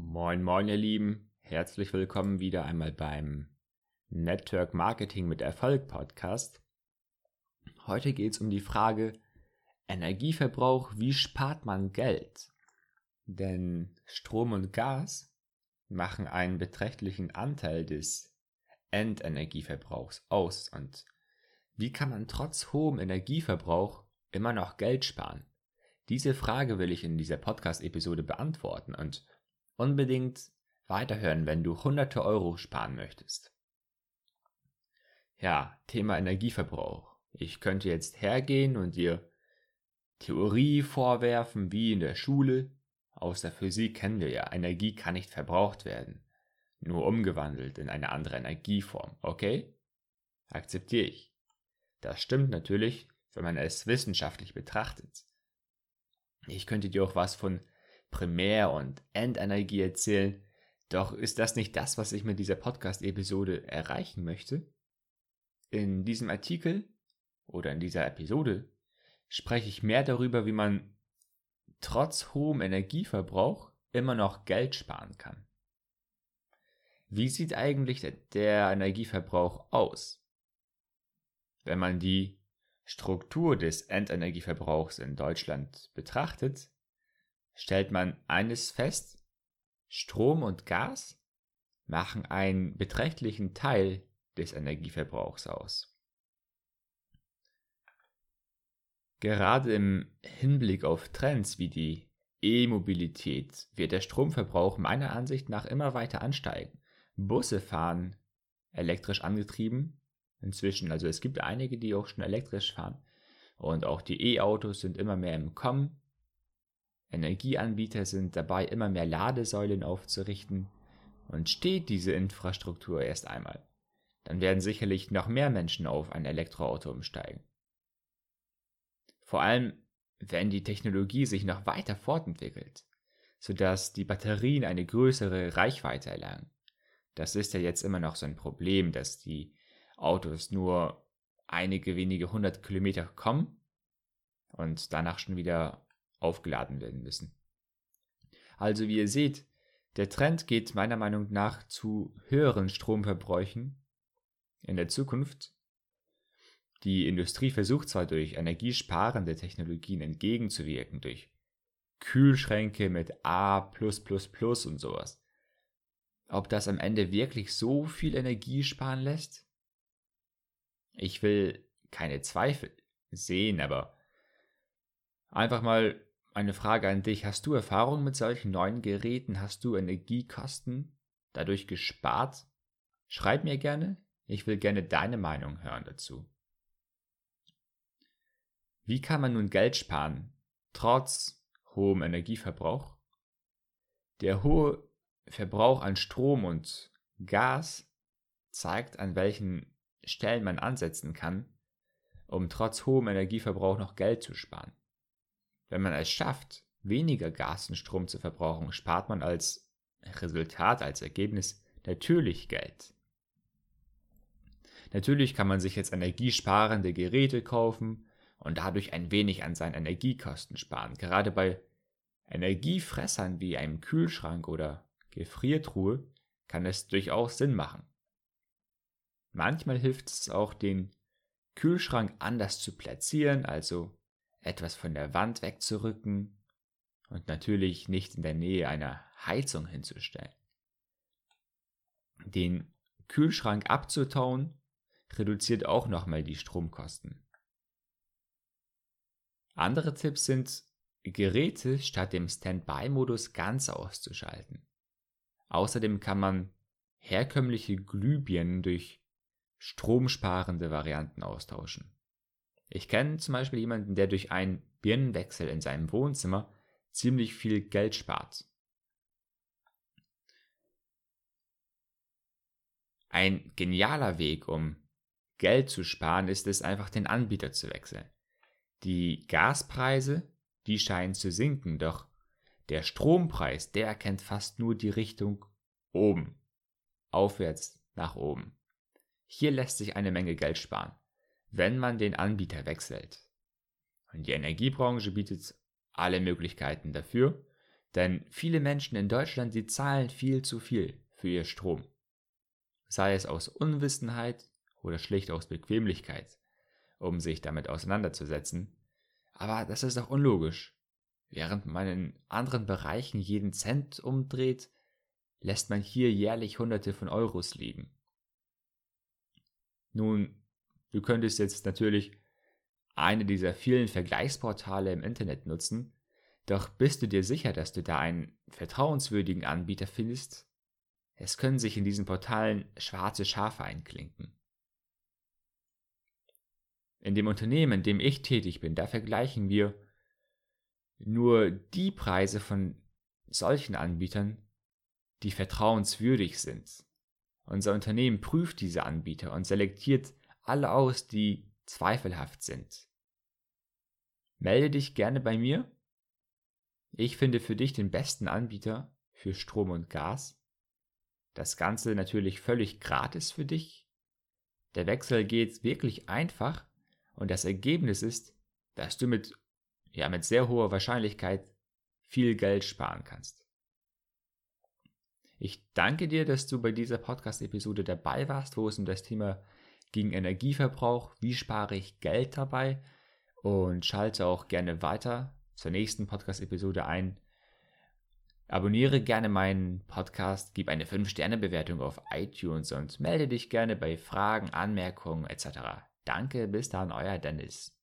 Moin, moin, ihr Lieben. Herzlich willkommen wieder einmal beim Network Marketing mit Erfolg Podcast. Heute geht es um die Frage Energieverbrauch, wie spart man Geld? Denn Strom und Gas machen einen beträchtlichen Anteil des Endenergieverbrauchs aus. Und wie kann man trotz hohem Energieverbrauch immer noch Geld sparen? Diese Frage will ich in dieser Podcast-Episode beantworten und unbedingt weiterhören, wenn du hunderte Euro sparen möchtest. Ja, Thema Energieverbrauch. Ich könnte jetzt hergehen und dir Theorie vorwerfen, wie in der Schule. Aus der Physik kennen wir ja, Energie kann nicht verbraucht werden, nur umgewandelt in eine andere Energieform, okay? Akzeptiere ich. Das stimmt natürlich, wenn man es wissenschaftlich betrachtet. Ich könnte dir auch was von Primär- und Endenergie erzählen. Doch ist das nicht das, was ich mit dieser Podcast-Episode erreichen möchte? In diesem Artikel oder in dieser Episode spreche ich mehr darüber, wie man trotz hohem Energieverbrauch immer noch Geld sparen kann. Wie sieht eigentlich der Energieverbrauch aus? Wenn man die Struktur des Endenergieverbrauchs in Deutschland betrachtet, stellt man eines fest, Strom und Gas machen einen beträchtlichen Teil des Energieverbrauchs aus. Gerade im Hinblick auf Trends wie die E-Mobilität wird der Stromverbrauch meiner Ansicht nach immer weiter ansteigen. Busse fahren elektrisch angetrieben inzwischen, also es gibt einige, die auch schon elektrisch fahren. Und auch die E-Autos sind immer mehr im Kommen. Energieanbieter sind dabei, immer mehr Ladesäulen aufzurichten. Und steht diese Infrastruktur erst einmal, dann werden sicherlich noch mehr Menschen auf ein Elektroauto umsteigen. Vor allem, wenn die Technologie sich noch weiter fortentwickelt, sodass die Batterien eine größere Reichweite erlangen. Das ist ja jetzt immer noch so ein Problem, dass die Autos nur einige wenige hundert Kilometer kommen und danach schon wieder aufgeladen werden müssen. Also wie ihr seht, der Trend geht meiner Meinung nach zu höheren Stromverbräuchen in der Zukunft. Die Industrie versucht zwar durch energiesparende Technologien entgegenzuwirken, durch Kühlschränke mit A und sowas. Ob das am Ende wirklich so viel Energie sparen lässt? Ich will keine Zweifel sehen, aber einfach mal eine Frage an dich. Hast du Erfahrung mit solchen neuen Geräten? Hast du Energiekosten dadurch gespart? Schreib mir gerne. Ich will gerne deine Meinung hören dazu. Wie kann man nun Geld sparen, trotz hohem Energieverbrauch? Der hohe Verbrauch an Strom und Gas zeigt, an welchen Stellen man ansetzen kann, um trotz hohem Energieverbrauch noch Geld zu sparen. Wenn man es schafft, weniger Gas und Strom zu verbrauchen, spart man als Resultat, als Ergebnis natürlich Geld. Natürlich kann man sich jetzt energiesparende Geräte kaufen und dadurch ein wenig an seinen Energiekosten sparen. Gerade bei Energiefressern wie einem Kühlschrank oder Gefriertruhe kann es durchaus Sinn machen. Manchmal hilft es auch, den Kühlschrank anders zu platzieren, also etwas von der Wand wegzurücken und natürlich nicht in der Nähe einer Heizung hinzustellen. Den Kühlschrank abzutauen reduziert auch nochmal die Stromkosten. Andere Tipps sind, Geräte statt dem Standby-Modus ganz auszuschalten. Außerdem kann man herkömmliche Glühbirnen durch stromsparende Varianten austauschen. Ich kenne zum Beispiel jemanden, der durch einen Birnenwechsel in seinem Wohnzimmer ziemlich viel Geld spart. Ein genialer Weg, um Geld zu sparen, ist es einfach den Anbieter zu wechseln. Die Gaspreise, die scheinen zu sinken, doch der Strompreis, der erkennt fast nur die Richtung oben, aufwärts nach oben. Hier lässt sich eine Menge Geld sparen wenn man den Anbieter wechselt. Und die Energiebranche bietet alle Möglichkeiten dafür. Denn viele Menschen in Deutschland, die zahlen viel zu viel für ihr Strom. Sei es aus Unwissenheit oder schlicht aus Bequemlichkeit, um sich damit auseinanderzusetzen. Aber das ist doch unlogisch. Während man in anderen Bereichen jeden Cent umdreht, lässt man hier jährlich Hunderte von Euros liegen. Nun, du könntest jetzt natürlich eine dieser vielen Vergleichsportale im Internet nutzen, doch bist du dir sicher, dass du da einen vertrauenswürdigen Anbieter findest? Es können sich in diesen Portalen schwarze Schafe einklinken. In dem Unternehmen, in dem ich tätig bin, da vergleichen wir nur die Preise von solchen Anbietern, die vertrauenswürdig sind. Unser Unternehmen prüft diese Anbieter und selektiert alle aus, die zweifelhaft sind. Melde dich gerne bei mir. Ich finde für dich den besten Anbieter für Strom und Gas. Das Ganze natürlich völlig gratis für dich. Der Wechsel geht wirklich einfach und das Ergebnis ist, dass du mit, ja, mit sehr hoher Wahrscheinlichkeit viel Geld sparen kannst. Ich danke dir, dass du bei dieser Podcast-Episode dabei warst, wo es um das Thema ging Energieverbrauch, wie spare ich Geld dabei und schalte auch gerne weiter zur nächsten Podcast-Episode ein. Abonniere gerne meinen Podcast, gib eine 5-Sterne-Bewertung auf iTunes und melde dich gerne bei Fragen, Anmerkungen etc. Danke, bis dann, euer Dennis.